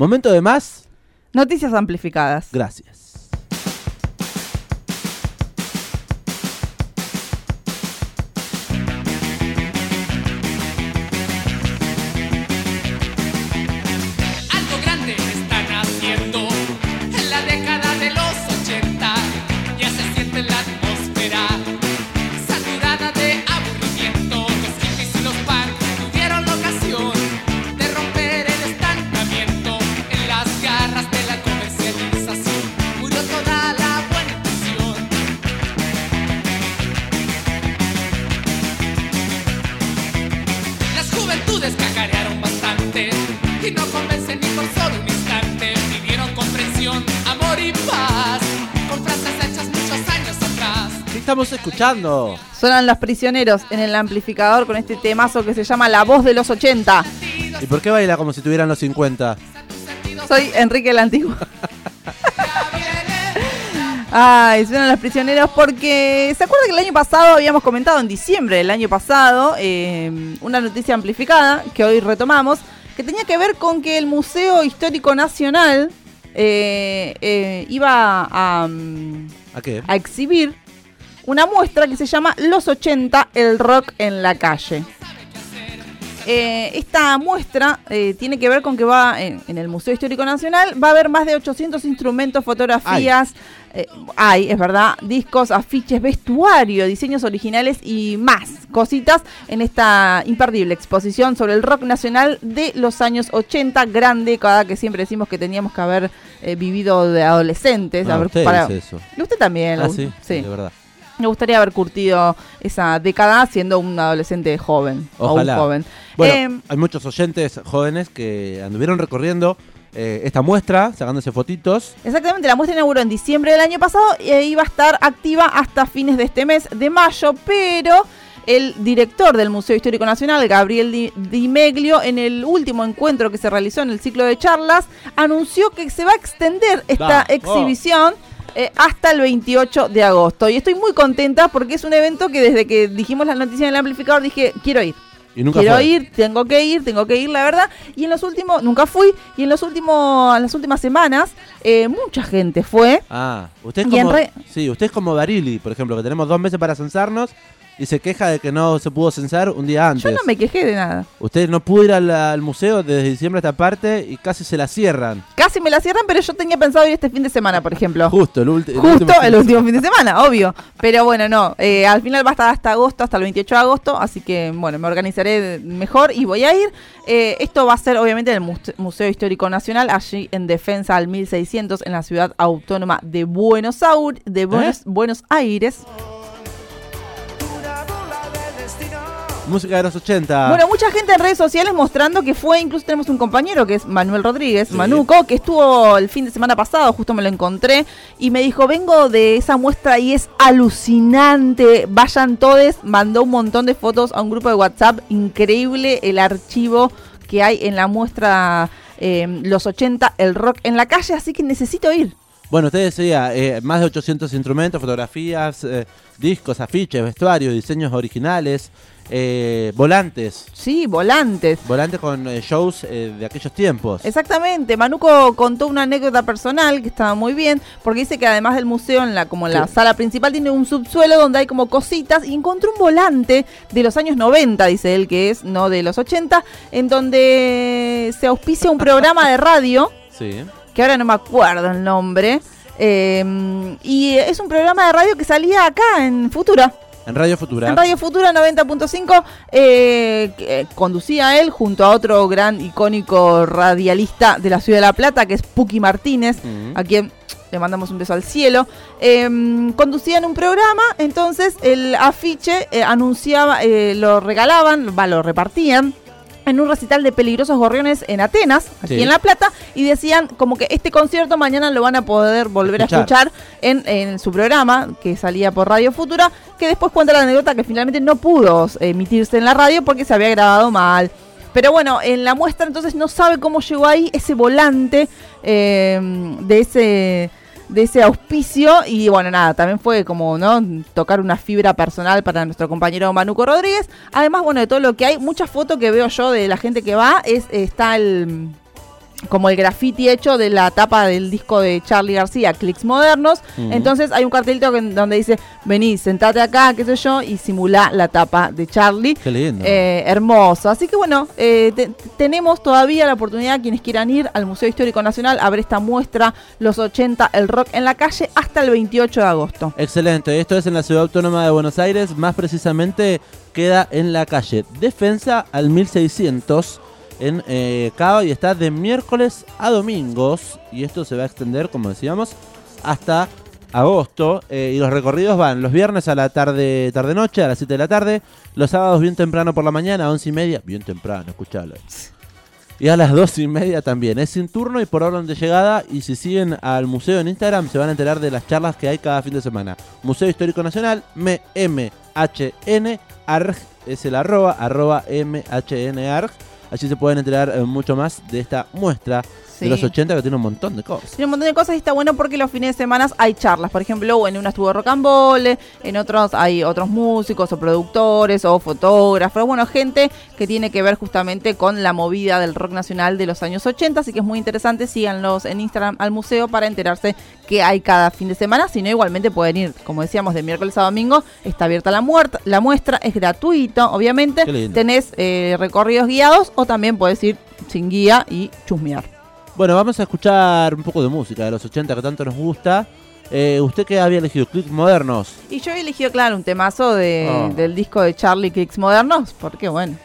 Momento de más. Noticias amplificadas. Gracias. Las juventudes cacarearon bastante y no convencen ni por solo un instante. Pidieron comprensión, amor y paz con frases hechas muchos años atrás. ¿Qué estamos escuchando? Suenan los prisioneros en el amplificador con este temazo que se llama La Voz de los 80. ¿Y por qué baila como si tuvieran los 50? Soy Enrique el Antiguo. Ay, suenan los prisioneros porque se acuerda que el año pasado habíamos comentado en diciembre del año pasado eh, una noticia amplificada que hoy retomamos que tenía que ver con que el Museo Histórico Nacional eh, eh, iba a, mm, ¿A qué? a exhibir una muestra que se llama Los 80, el rock en la calle. Eh, esta muestra eh, tiene que ver con que va en, en el Museo Histórico Nacional, va a haber más de 800 instrumentos, fotografías, eh, hay, es verdad, discos, afiches, vestuario, diseños originales y más cositas en esta imperdible exposición sobre el rock nacional de los años 80, gran década que siempre decimos que teníamos que haber eh, vivido de adolescentes. Ah, usted para- dice eso. usted también. Ah, sí, sí. de verdad. Me gustaría haber curtido esa década siendo un adolescente joven. Ojalá. O un joven. Bueno, Eh, hay muchos oyentes jóvenes que anduvieron recorriendo eh, esta muestra, sacándose fotitos. exactamente, la muestra inauguró en diciembre del año pasado e iba a estar activa hasta fines de este mes de mayo, pero el director del Museo Histórico Nacional, Gabriel Di, Di Meglio, en el último encuentro que se realizó en el ciclo de charlas, anunció que se va a extender esta exhibición. Eh, hasta el 28 de agosto. Y estoy muy contenta porque es un evento que desde que dijimos la noticia en el amplificador dije, quiero ir. Y nunca Quiero fue. ir, tengo que ir, tengo que ir, la verdad. Y en los últimos, nunca fui, y en los últimos, en las últimas semanas, eh, mucha gente fue. Ah, usted es como, re- sí, usted es como Barili, por ejemplo, que tenemos dos meses para censarnos y se queja de que no se pudo censar un día antes. Yo no me quejé de nada. Usted no pudo ir al, al museo desde diciembre a esta parte y casi se la cierran. Casi me la cierran, pero yo tenía pensado ir este fin de semana, por ejemplo. Justo, el, último fin el de último fin de semana, obvio. Pero bueno, no. eh, al final va a estar hasta agosto, hasta el 28 de agosto. Así que, bueno, me organizaré mejor y voy a ir. Eh, esto va a ser, obviamente, en el Muse- Museo Histórico Nacional, allí en Defensa al 1600, en la ciudad autónoma de Buenos, de Buenos, Buenos Aires. Música de los 80. Bueno, mucha gente en redes sociales mostrando que fue, incluso tenemos un compañero que es Manuel Rodríguez, Sí. Manuco, que estuvo el fin de semana pasado, justo me lo encontré, y me dijo, vengo de esa muestra y es alucinante, vayan todos, mandó un montón de fotos a un grupo de WhatsApp, increíble el archivo que hay en la muestra eh, Los 80, el rock en la calle, así que necesito ir. Bueno, usted decía, eh, más de 800 instrumentos, fotografías, eh, discos, afiches, vestuarios, diseños originales, eh, volantes. Sí, volantes. Volantes con eh, shows eh, de aquellos tiempos. Exactamente, Manuco contó una anécdota personal que estaba muy bien, porque dice que además del museo, en la, como en la Sí. sala principal, tiene un subsuelo donde hay como cositas, y encontró un volante de los años 90, dice él, que es, no de los 80, en donde se auspicia un programa de radio, Sí. que ahora no me acuerdo el nombre, eh, y es un programa de radio que salía acá en Futura. En Radio Futura. En Radio Futura 90.5 eh, eh, conducía él junto a otro gran icónico radialista de la ciudad de La Plata, que es Puki Martínez, a quien le mandamos un beso al cielo. Eh, conducían un programa, entonces el afiche eh, anunciaba, eh, lo regalaban, va, lo repartían en un recital de peligrosos gorriones en Atenas, aquí Sí. en La Plata, y decían como que este concierto mañana lo van a poder volver Escuchar. a escuchar en, en su programa que salía por Radio Futura, que después cuenta la anécdota que finalmente no pudo eh, emitirse en la radio porque se había grabado mal. Pero bueno, en la muestra entonces no sabe cómo llegó ahí ese volante eh, de ese de ese auspicio y bueno nada también fue como no tocar una fibra personal para nuestro compañero Manuco Rodríguez. Además bueno de todo lo que hay muchas fotos que veo yo de la gente que va es está el como el graffiti hecho de la tapa del disco de Charlie García, Clicks Modernos. Entonces hay un cartelito que- donde dice, vení, sentate acá, qué sé yo, y simulá la tapa de Charlie. Qué lindo. Eh, hermoso. Así que bueno, eh, te- tenemos todavía la oportunidad, quienes quieran ir al Museo Histórico Nacional, a ver esta muestra, los 80, el rock en la calle, hasta el 28 de agosto. Excelente, esto es en la Ciudad Autónoma de Buenos Aires, más precisamente queda en la calle Defensa al 1600 en eh, Cava y está de miércoles a domingos y esto se va a extender, como decíamos, hasta agosto eh, y los recorridos van los viernes a la tarde, tarde noche, a las 7 de la tarde, los sábados bien temprano por la mañana, a 11 y media, bien temprano, escuchalo. Y a las 12 y media también. Es sin turno y por orden de llegada. Y si siguen al museo en Instagram, se van a enterar de las charlas que hay cada fin de semana. Museo Histórico Nacional, MHN, ARG, es el arroba, arroba MHN ARG. Allí se pueden enterar eh, mucho más de esta muestra Sí. de los 80 que tiene un montón de cosas. Tiene un montón de cosas y está bueno porque los fines de semana hay charlas. Por ejemplo, en una estuvo Rocambole, en otros hay otros músicos o productores o fotógrafos. Bueno, gente que tiene que ver justamente con la movida del rock nacional de los años 80. Así que es muy interesante. Síganlos en Instagram al museo para enterarse qué hay cada fin de semana. Si no, igualmente pueden ir, como decíamos, de miércoles a domingo. Está abierta la, muerta, la muestra, es gratuito, obviamente. Tenés eh, recorridos guiados o también puedes ir sin guía y chusmear. Bueno, vamos a escuchar un poco de música de los 80 que tanto nos gusta. Eh, ¿Usted qué había elegido? ¿Clips modernos? Y yo he elegido, claro, un temazo de, Oh. del disco de Charlie Kicks Modernos, porque bueno,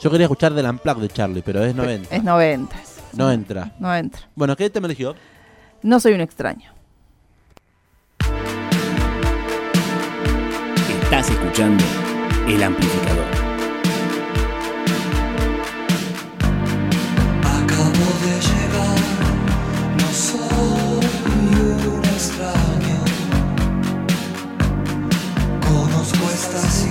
Yo quería escuchar del Unplugged de Charlie, pero es 90. es 90. No entra. No entra. Bueno, ¿qué tema eligió? No soy un extraño. Estás escuchando El Amplificador. estás.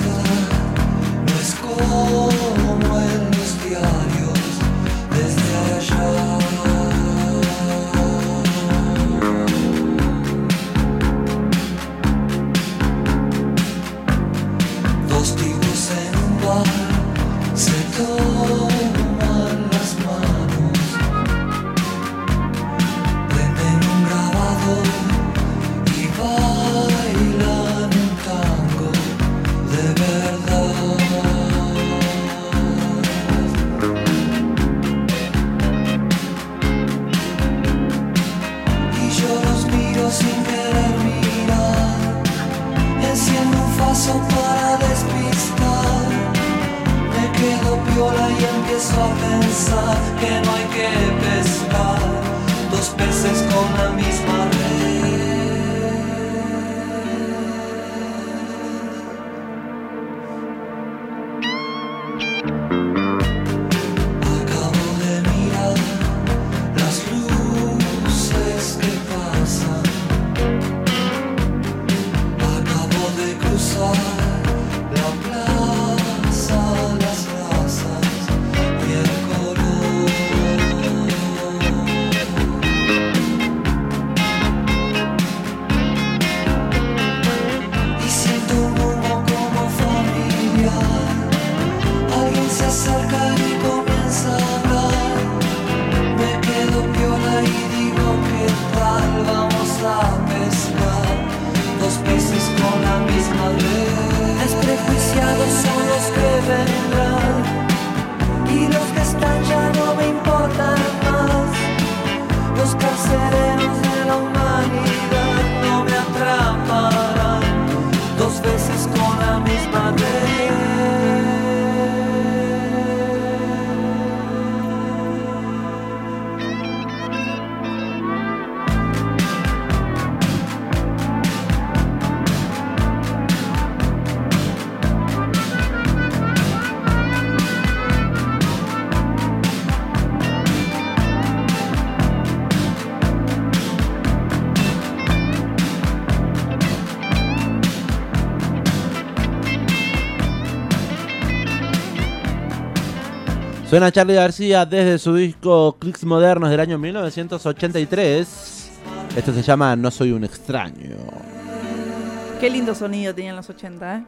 Suena Charlie García desde su disco Clicks Modernos del año 1983. Esto se llama No Soy un extraño. Qué lindo sonido tenían los 80, ¿eh?